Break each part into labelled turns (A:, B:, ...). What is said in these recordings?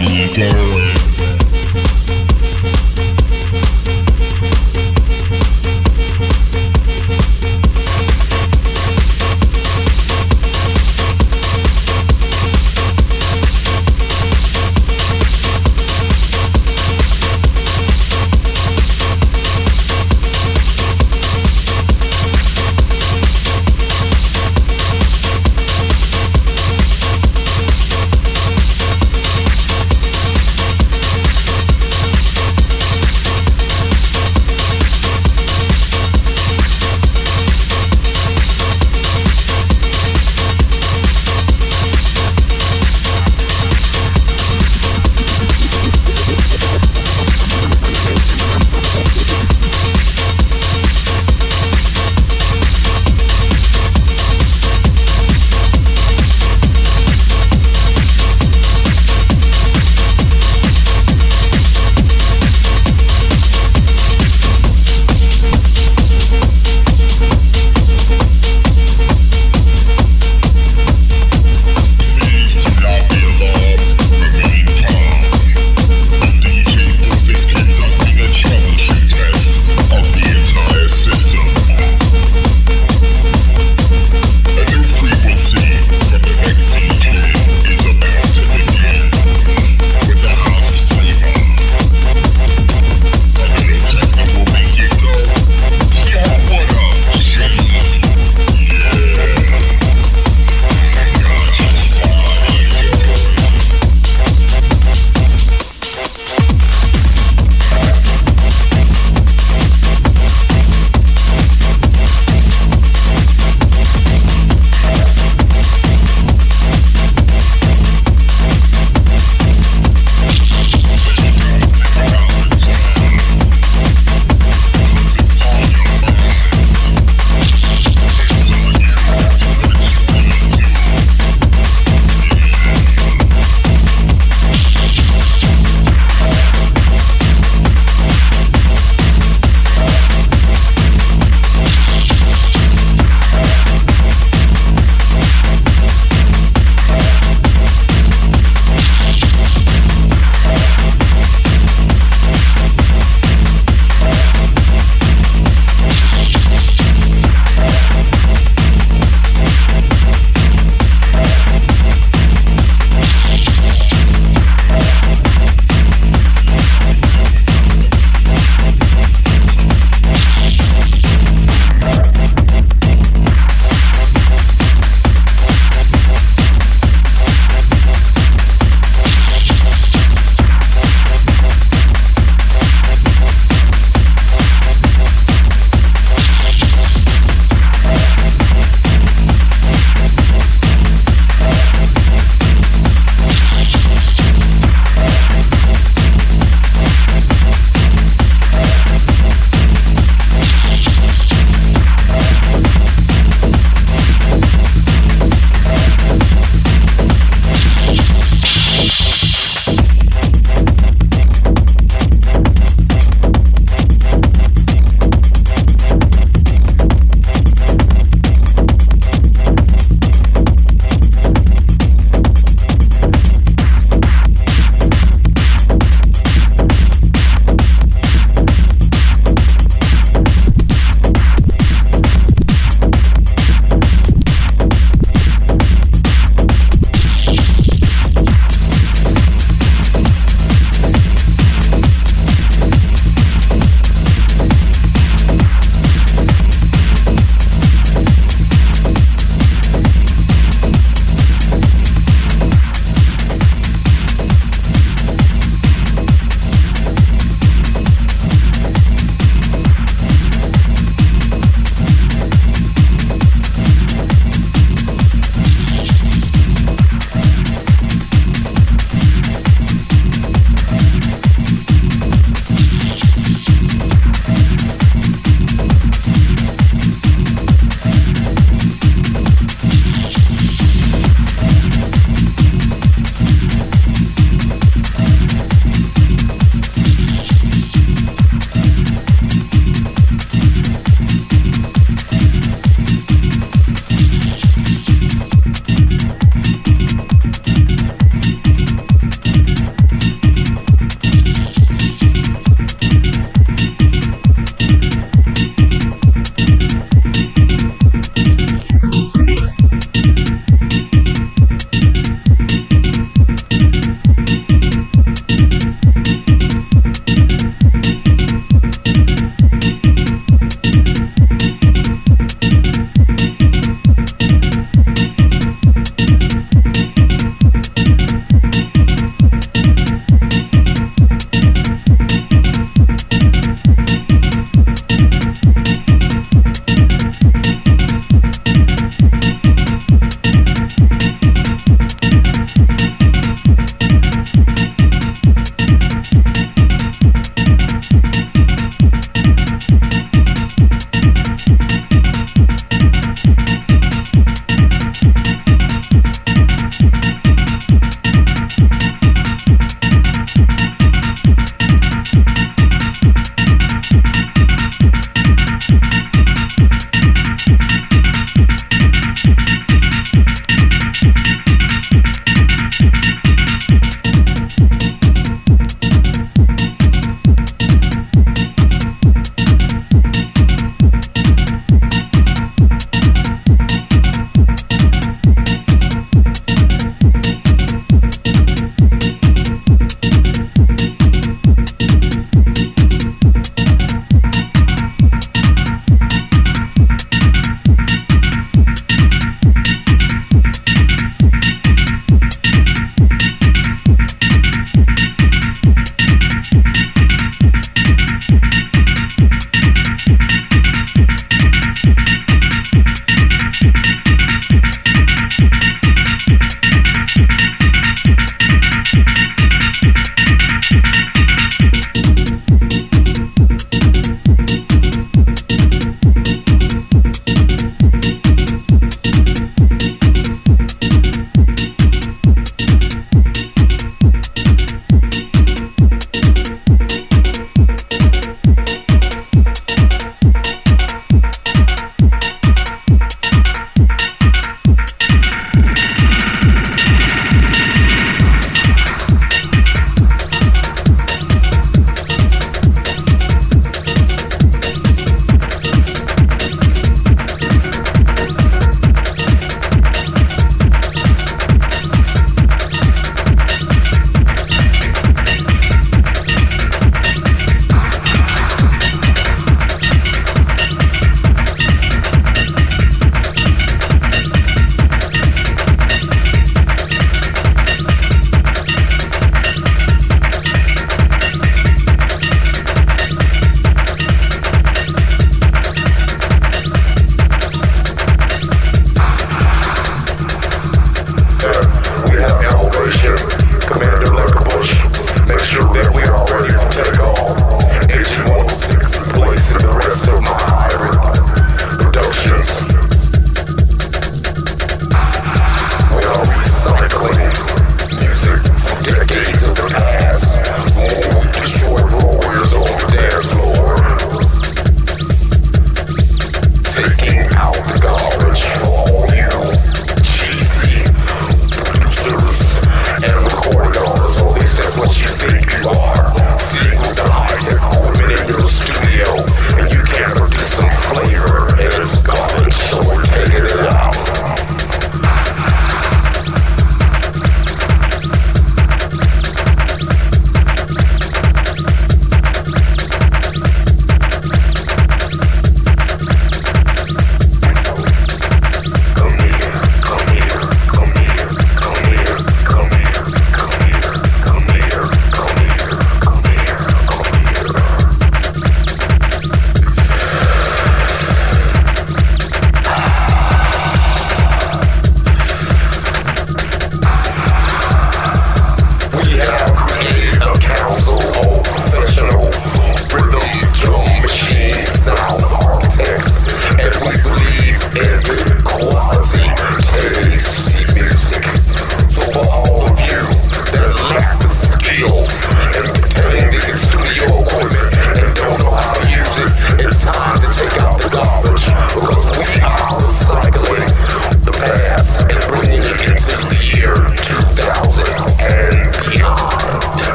A: You
B: glory.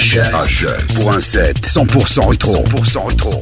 B: HS pour un set 100% rétro. 100% rétro.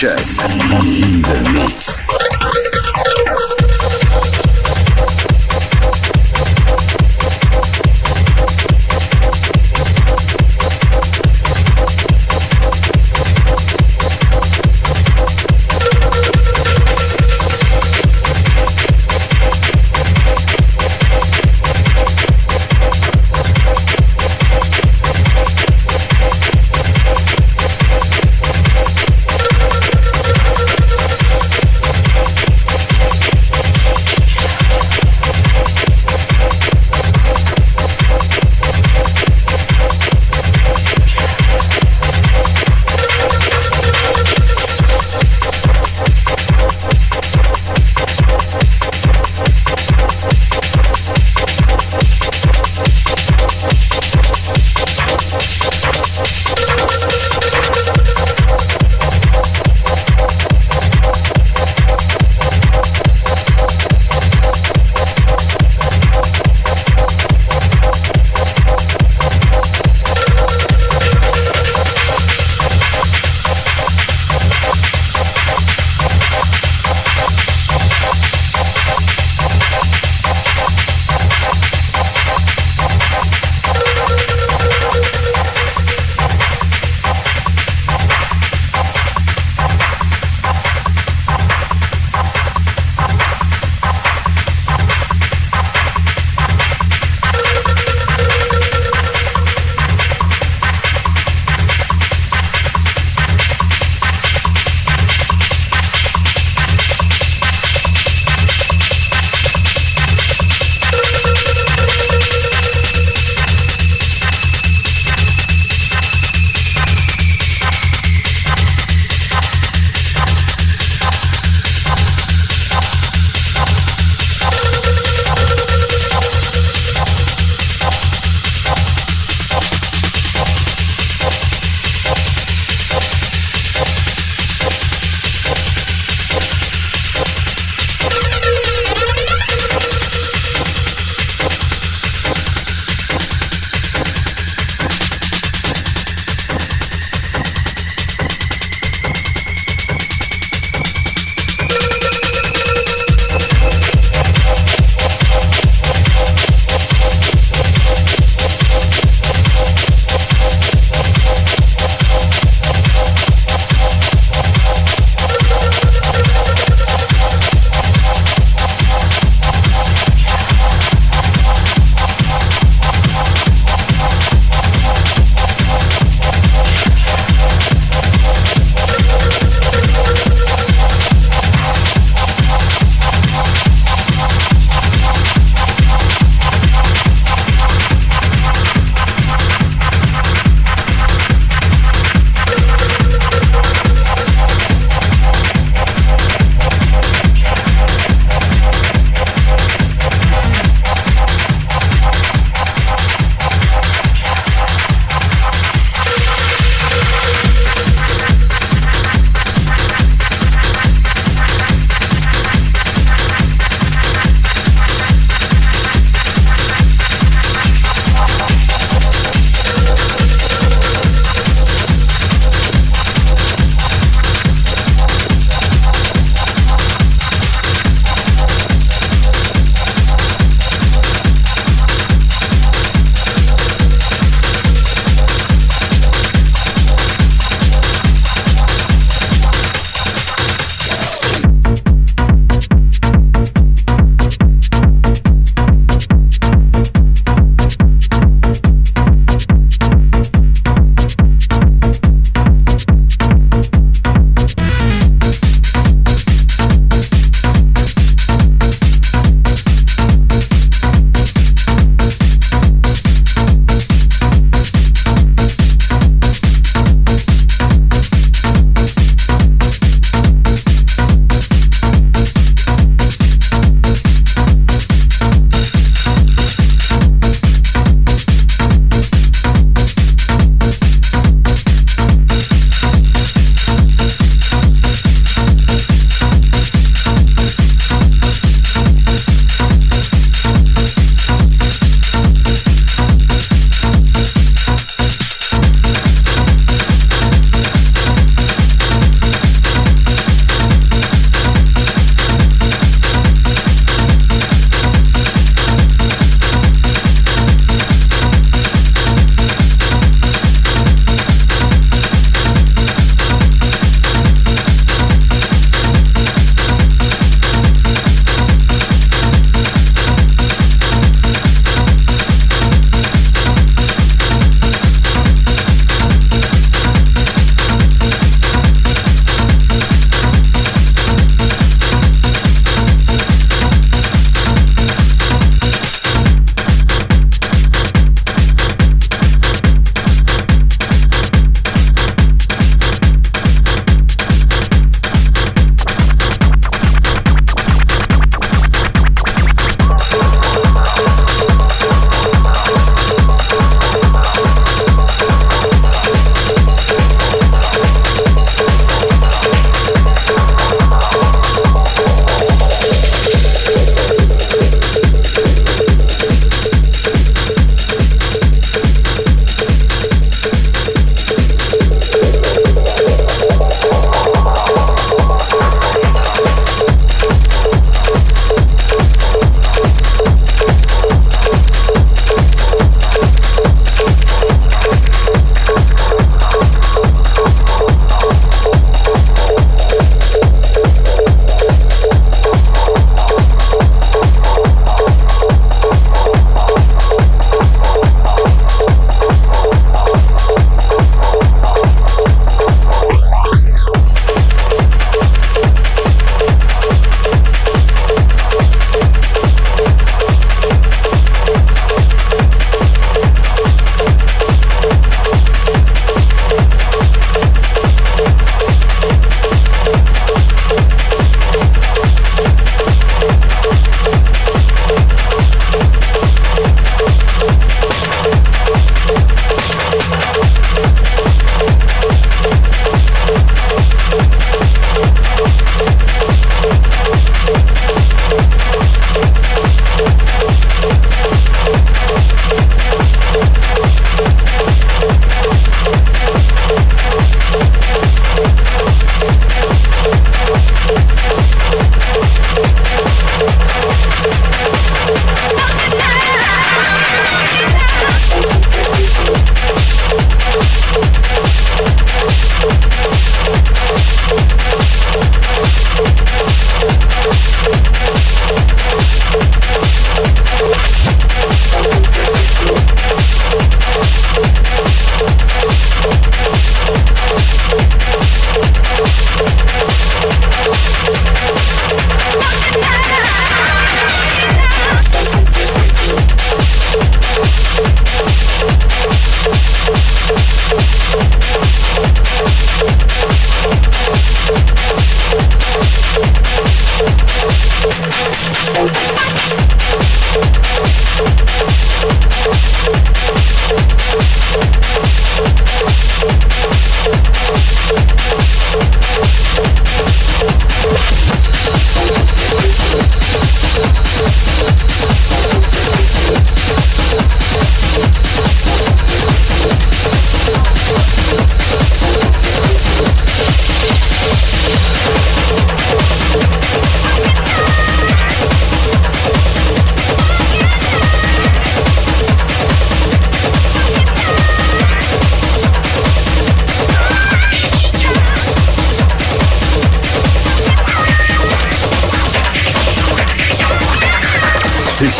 B: 100%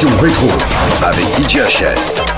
C: Session rétro avec DJHS.